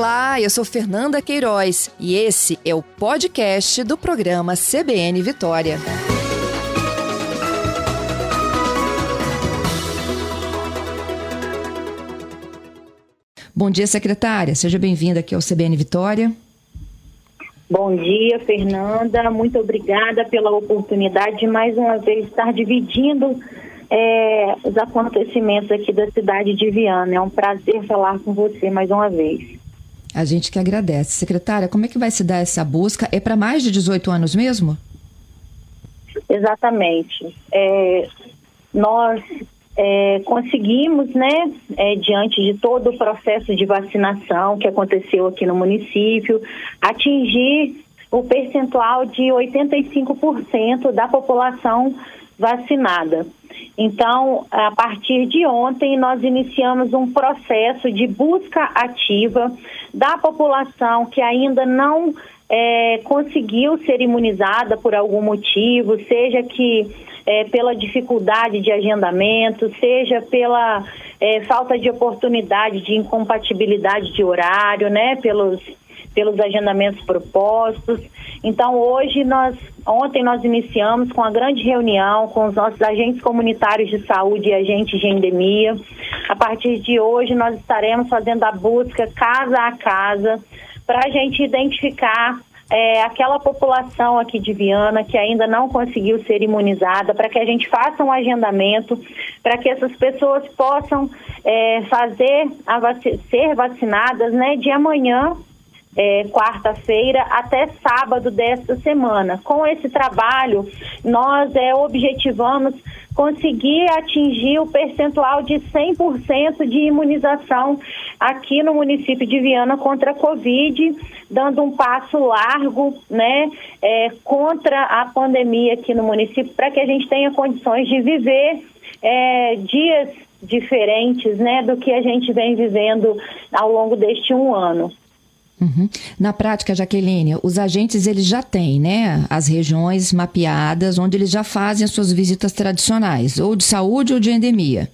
Olá, eu sou Fernanda Queiroz e esse é o podcast do programa CBN Vitória. Bom dia, secretária. Seja bem-vinda aqui ao CBN Vitória. Bom dia, Fernanda. Muito obrigada pela oportunidade de mais uma vez estar dividindo é, os acontecimentos aqui da cidade de Viana. É um prazer falar com você mais uma vez. A gente que agradece. Secretária, como é que vai se dar essa busca? É para mais de 18 anos mesmo? Exatamente. É, nós é, conseguimos, né, é, diante de todo o processo de vacinação que aconteceu aqui no município, atingir o percentual de 85% da população vacinada. Então, a partir de ontem, nós iniciamos um processo de busca ativa da população que ainda não é, conseguiu ser imunizada por algum motivo, seja que é, pela dificuldade de agendamento, seja pela é, falta de oportunidade de incompatibilidade de horário, né, pelos pelos agendamentos propostos. Então, hoje nós, ontem nós iniciamos com a grande reunião com os nossos agentes comunitários de saúde e agentes de endemia. A partir de hoje nós estaremos fazendo a busca casa a casa para a gente identificar é, aquela população aqui de Viana que ainda não conseguiu ser imunizada, para que a gente faça um agendamento, para que essas pessoas possam é, fazer vac ser vacinadas né, de amanhã é, quarta-feira até sábado desta semana. Com esse trabalho, nós é, objetivamos conseguir atingir o percentual de 100% de imunização aqui no município de Viana contra a Covid, dando um passo largo né, é, contra a pandemia aqui no município, para que a gente tenha condições de viver é, dias diferentes né, do que a gente vem vivendo ao longo deste um ano. Uhum. Na prática, Jaqueline, os agentes eles já têm, né, as regiões mapeadas onde eles já fazem as suas visitas tradicionais, ou de saúde ou de endemia.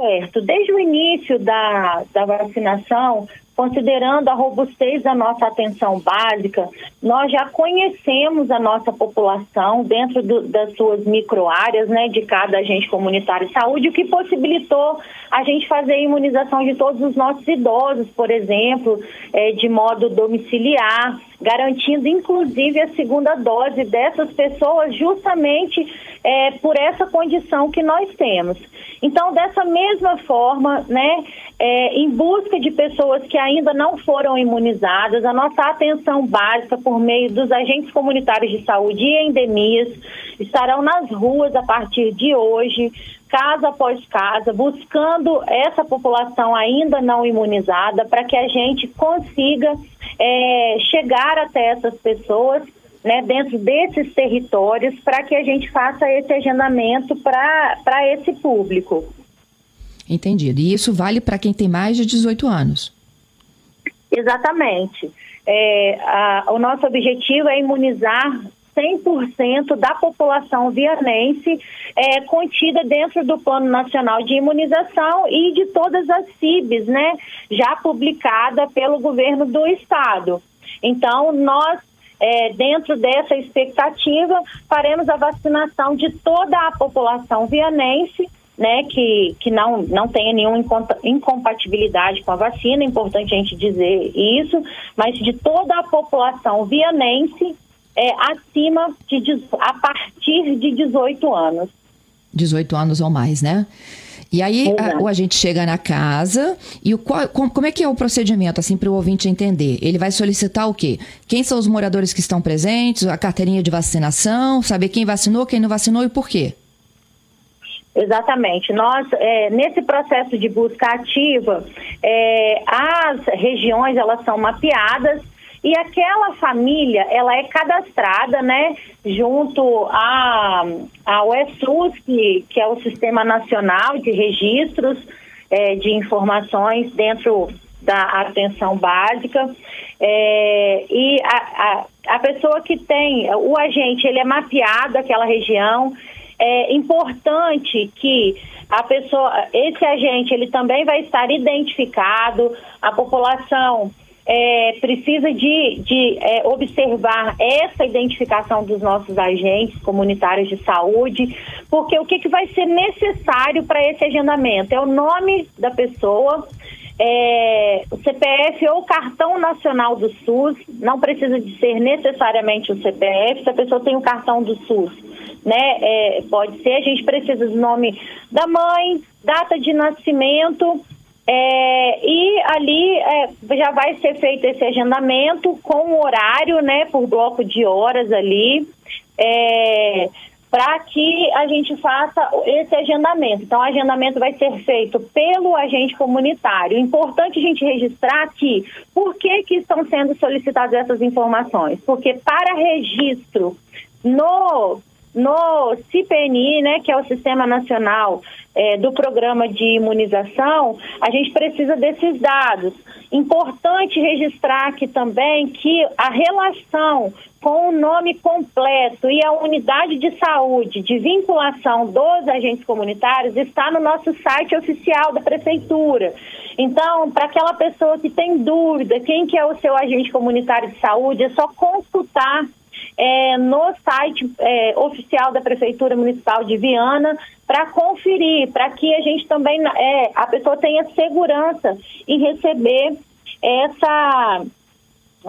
Certo. Desde o início da, da vacinação, considerando a robustez da nossa atenção básica, nós já conhecemos a nossa população dentro do, das suas microáreas, né, de cada agente comunitário de saúde, o que possibilitou a gente fazer a imunização de todos os nossos idosos, por exemplo, é, de modo domiciliar, garantindo inclusive a segunda dose dessas pessoas, justamente é, por essa condição que nós temos. Então, dessa mesma forma, né, é, em busca de pessoas que ainda não foram imunizadas, a nossa atenção básica por meio dos agentes comunitários de saúde e endemias estarão nas ruas a partir de hoje, casa após casa, buscando essa população ainda não imunizada para que a gente consiga é, chegar até essas pessoas né, dentro desses territórios para que a gente faça esse agendamento para esse público. Entendido. E isso vale para quem tem mais de 18 anos? Exatamente. É, a, o nosso objetivo é imunizar 100% da população vianense é, contida dentro do Plano Nacional de Imunização e de todas as CIBs, né, já publicada pelo governo do estado. Então, nós é, dentro dessa expectativa, faremos a vacinação de toda a população vianense, né, que, que não, não tenha nenhuma incompatibilidade com a vacina, é importante a gente dizer isso, mas de toda a população vianense é, acima de, a partir de 18 anos. 18 anos ou mais, né? E aí a, o agente chega na casa e o qual, como, é que é o procedimento, assim, para o ouvinte entender? Ele vai solicitar o quê? Quem são os moradores que estão presentes, a carteirinha de vacinação, saber quem vacinou, quem não vacinou e por quê? Exatamente. Nós, é, nesse processo de busca ativa, é, as regiões elas são mapeadas e aquela família, ela é cadastrada, né, junto a, ao ESUS, que, que é o Sistema Nacional de Registros é, de Informações dentro da atenção básica. É, e a, a, a pessoa que tem, o agente, ele é mapeado aquela região, é importante que a pessoa, esse agente, ele também vai estar identificado, a população é, precisa de, de é, observar essa identificação dos nossos agentes comunitários de saúde, porque o que, que vai ser necessário para esse agendamento? É o nome da pessoa, é, o CPF ou cartão nacional do SUS, não precisa de ser necessariamente o CPF, se a pessoa tem o cartão do SUS, né? É, pode ser, a gente precisa do nome da mãe, data de nascimento é, e ali é, já vai ser feito esse agendamento com horário, né, por bloco de horas ali, é, para que a gente faça esse agendamento. Então, o agendamento vai ser feito pelo agente comunitário. Importante a gente registrar que por que, que estão sendo solicitadas essas informações? Porque para registro no no CPNI, né, que é o Sistema Nacional é, do Programa de Imunização, a gente precisa desses dados. Importante registrar aqui também que a relação com o nome completo e a unidade de saúde de vinculação dos agentes comunitários está no nosso site oficial da prefeitura. Então, para aquela pessoa que tem dúvida quem que é o seu agente comunitário de saúde, é só consultar é, no site é, oficial da Prefeitura Municipal de Viana para conferir, para que a gente também, é, a pessoa tenha segurança em receber essa,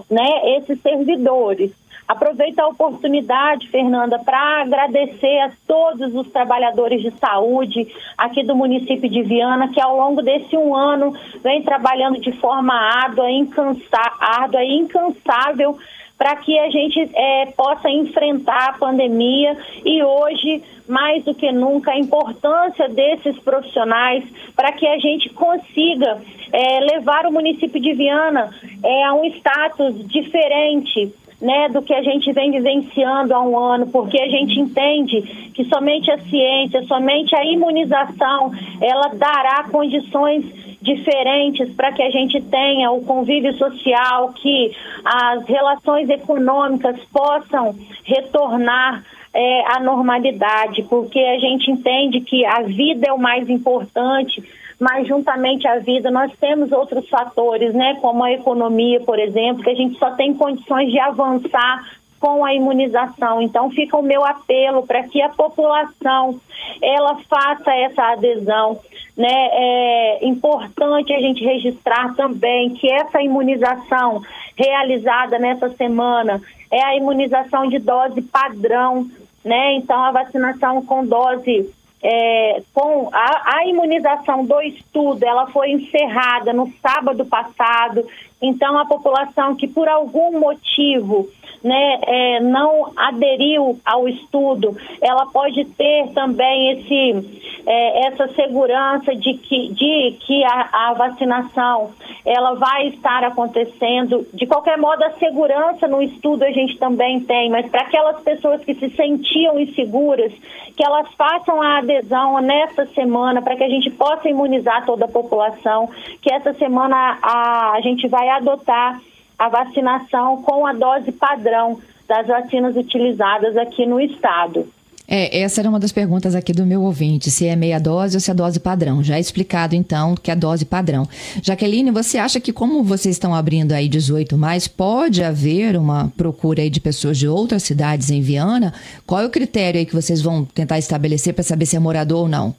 né, esses servidores. Aproveito a oportunidade, Fernanda, para agradecer a todos os trabalhadores de saúde aqui do município de Viana, que ao longo desse um ano vem trabalhando de forma árdua, incansa, árdua e incansável para que a gente é, possa enfrentar a pandemia e hoje, mais do que nunca, a importância desses profissionais para que a gente consiga é, levar o município de Viana é, a um status diferente né, do que a gente vem vivenciando há um ano, porque a gente entende que somente a ciência, somente a imunização, ela dará condições diferentes para que a gente tenha o convívio social, que as relações econômicas possam retornar é, à normalidade, porque a gente entende que a vida é o mais importante, mas juntamente à vida nós temos outros fatores, né, como a economia, por exemplo, que a gente só tem condições de avançar com a imunização. Então fica o meu apelo para que a população ela faça essa adesão. Né? É importante a gente registrar também que essa imunização realizada nessa semana é a imunização de dose padrão, né? Então a vacinação com dose é, com a, a, imunização do estudo, ela foi encerrada no sábado passado. Então, a população que por algum motivo né, é, não aderiu ao estudo, ela pode ter também esse, é, essa segurança de que, de que a, a, vacinação ela vai estar acontecendo. De qualquer modo, a segurança no estudo a gente também tem, mas para aquelas pessoas que se sentiam inseguras, que elas façam a adesão nessa semana para que a gente possa imunizar toda a população, que essa semana a, a gente vai adotar a vacinação com a dose padrão das vacinas utilizadas aqui no estado. É, essa era uma das perguntas aqui do meu ouvinte, se é meia dose ou se é dose padrão. Já é explicado, então, que é dose padrão. Jaqueline, você acha que como vocês estão abrindo aí 18 mais, pode haver uma procura aí de pessoas de outras cidades em Viana? Qual é o critério aí que vocês vão tentar estabelecer para saber se é morador ou não?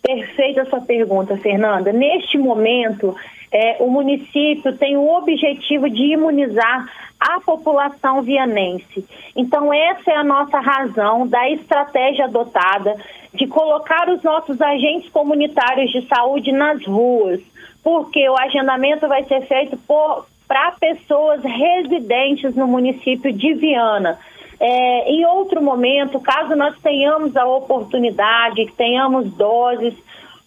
Perfeita a sua pergunta, Fernanda. Neste momento, é, o município tem o objetivo de imunizar a população vianense. Então, essa é a nossa razão da estratégia adotada de colocar os nossos agentes comunitários de saúde nas ruas, porque o agendamento vai ser feito para pessoas residentes no município de Viana. É, em outro momento, caso nós tenhamos a oportunidade, tenhamos doses,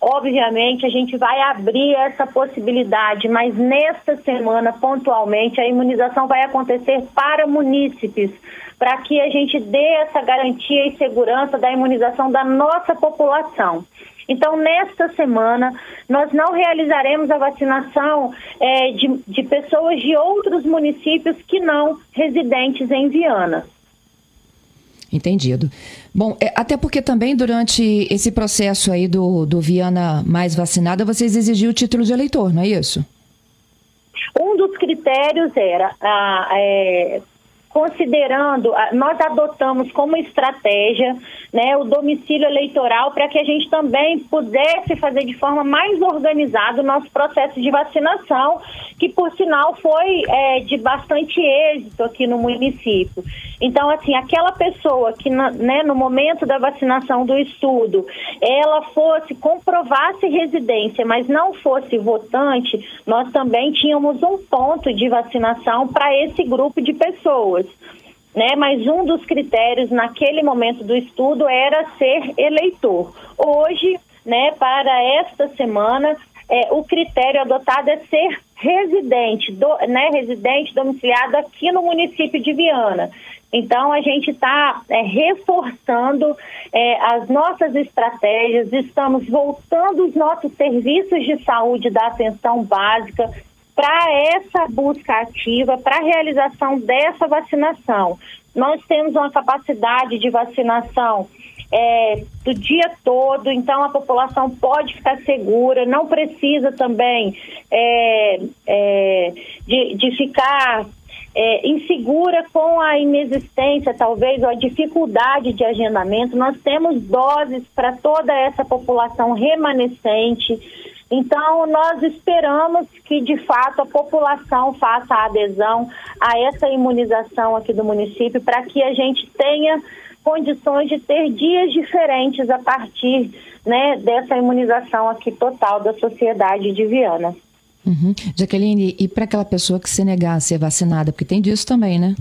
Obviamente, a gente vai abrir essa possibilidade, mas nesta semana, pontualmente, a imunização vai acontecer para munícipes, para que a gente dê essa garantia e segurança da imunização da nossa população. Então, nesta semana, nós não realizaremos a vacinação é, de, de pessoas de outros municípios que não residentes em Viana. Entendido. Bom, é, até porque também durante esse processo aí do, do Viana mais vacinada, vocês exigiam o título de eleitor, não é isso? Um dos critérios era a, é, considerando, nós adotamos como estratégia né, o domicílio eleitoral para que a gente também pudesse fazer de forma mais organizada o nosso processo de vacinação, que por sinal foi é, de bastante êxito aqui no município. Então, assim, aquela pessoa que né, no momento da vacinação do estudo, ela fosse, comprovasse residência, mas não fosse votante, nós também tínhamos um ponto de vacinação para esse grupo de pessoas. Né, mas um dos critérios naquele momento do estudo era ser eleitor. Hoje, né, para esta semana, é, o critério adotado é ser residente, do, né, residente domiciliado aqui no município de Viana. Então, a gente está é, reforçando é, as nossas estratégias, estamos voltando os nossos serviços de saúde da atenção básica para essa busca ativa, para a realização dessa vacinação. Nós temos uma capacidade de vacinação é, do dia todo, então a população pode ficar segura, não precisa também é, é, de, de ficar é, insegura com a inexistência, talvez, ou a dificuldade de agendamento. Nós temos doses para toda essa população remanescente. Então, nós esperamos que, de fato, a população faça a adesão a essa imunização aqui do município para que a gente tenha condições de ter dias diferentes a partir né, dessa imunização aqui total da sociedade de Viana. Uhum. Jaqueline, e para aquela pessoa que se negar a ser vacinada, porque tem disso também, né?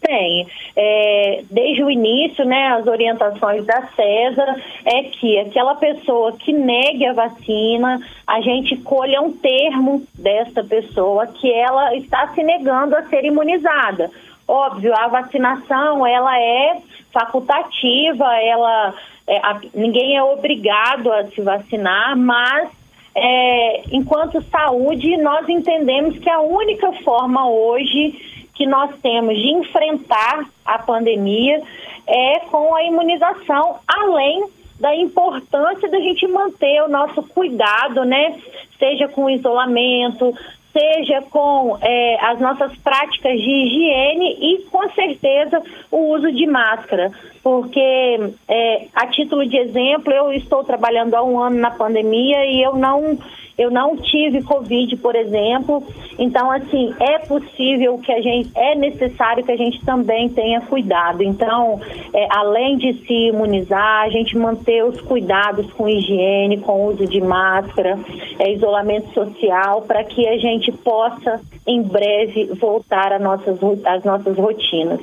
Tem. É, desde o início, né, as orientações da CESA é que aquela pessoa que negue a vacina, a gente colha um termo desta pessoa que ela está se negando a ser imunizada. Óbvio, a vacinação ela é facultativa, ela é, a, ninguém é obrigado a se vacinar, mas é, enquanto saúde, nós entendemos que a única forma hoje que nós temos de enfrentar a pandemia é com a imunização, além da importância da gente manter o nosso cuidado, né? Seja com isolamento, seja com é, as nossas práticas de higiene e, com certeza, o uso de máscara. Porque, é, a título de exemplo, eu estou trabalhando há um ano na pandemia e eu não eu não tive Covid, por exemplo. Então, assim, é possível que a gente, é necessário que a gente também tenha cuidado. Então, é, além de se imunizar, a gente manter os cuidados com higiene, com uso de máscara, é, isolamento social, para que a gente possa, em breve, voltar às nossas, às nossas rotinas.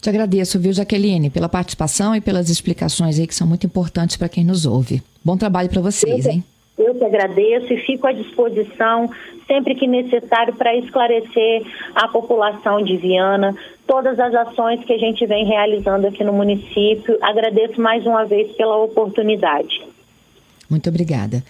Te agradeço, viu, Jaqueline, pela participação e pelas explicações aí que são muito importantes para quem nos ouve. Bom trabalho para vocês, hein? Eu que agradeço e fico à disposição sempre que necessário para esclarecer a população de Viana, todas as ações que a gente vem realizando aqui no município. Agradeço mais uma vez pela oportunidade. Muito obrigada.